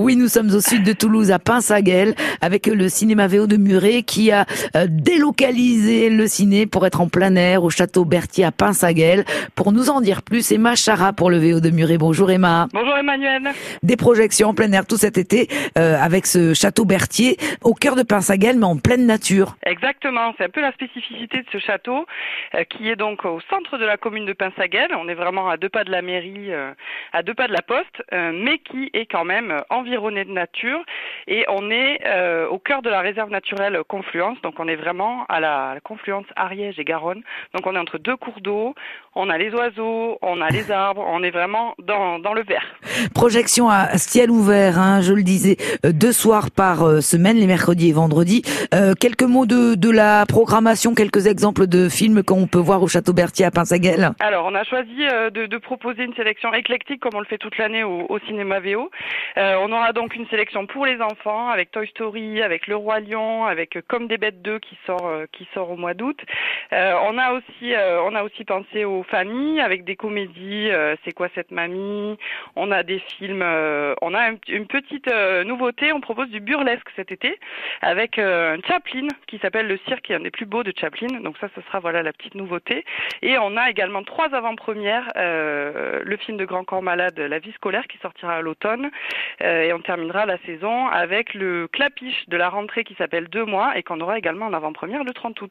Oui, nous sommes au sud de Toulouse, à Pinsaguel, avec le cinéma VO de Muret qui a euh, délocalisé le ciné pour être en plein air au château Berthier à Pinsaguel. Pour nous en dire plus, Emma Chara pour le VO de Muret. Bonjour Emma. Bonjour Emmanuel. Des projections en plein air tout cet été euh, avec ce château Berthier au cœur de Pinsaguel, mais en pleine nature. Exactement, c'est un peu la spécificité de ce château euh, qui est donc au centre de la commune de Pinsaguel. On est vraiment à deux pas de la mairie, à deux pas de la poste, mais qui est quand même environné de nature et on est euh, au cœur de la réserve naturelle Confluence. Donc on est vraiment à la, confluence Ariège et Garonne. Donc on est entre deux cours d'eau, on a les oiseaux, on a les arbres, on est vraiment dans, dans le vert. Projection à ciel ouvert, hein, je le disais, euh, deux soirs par euh, semaine, les mercredis et vendredis. quelques mots de, de la programmation, quelques exemples de films qu'on peut voir au Château Berthier à Pinsaguel Alors on a choisi de, de, proposer une sélection éclectique comme on le fait toute l'année au, au cinéma VO. Euh, on aura donc une sélection pour les enfants avec Toy Story, avec Le Roi Lion, avec Comme des bêtes 2 qui sort euh, qui sort au mois d'août. Euh, on a aussi on a aussi pensé aux familles avec des comédies. C'est quoi cette mamie? On a des films. on a une petite nouveauté. On propose du burlesque cet été avec un Chaplin qui s'appelle Le Cirque, qui est un des plus beaux de Chaplin. Donc ça, ce sera voilà la petite nouveauté. Et on a également trois avant-premières. le film de Grand Corps Malade, La vie scolaire, qui sortira à l'automne. Euh, et on terminera la saison avec le clapiche de la rentrée qui s'appelle Deux mois et qu'on aura également en avant-première le 30 août.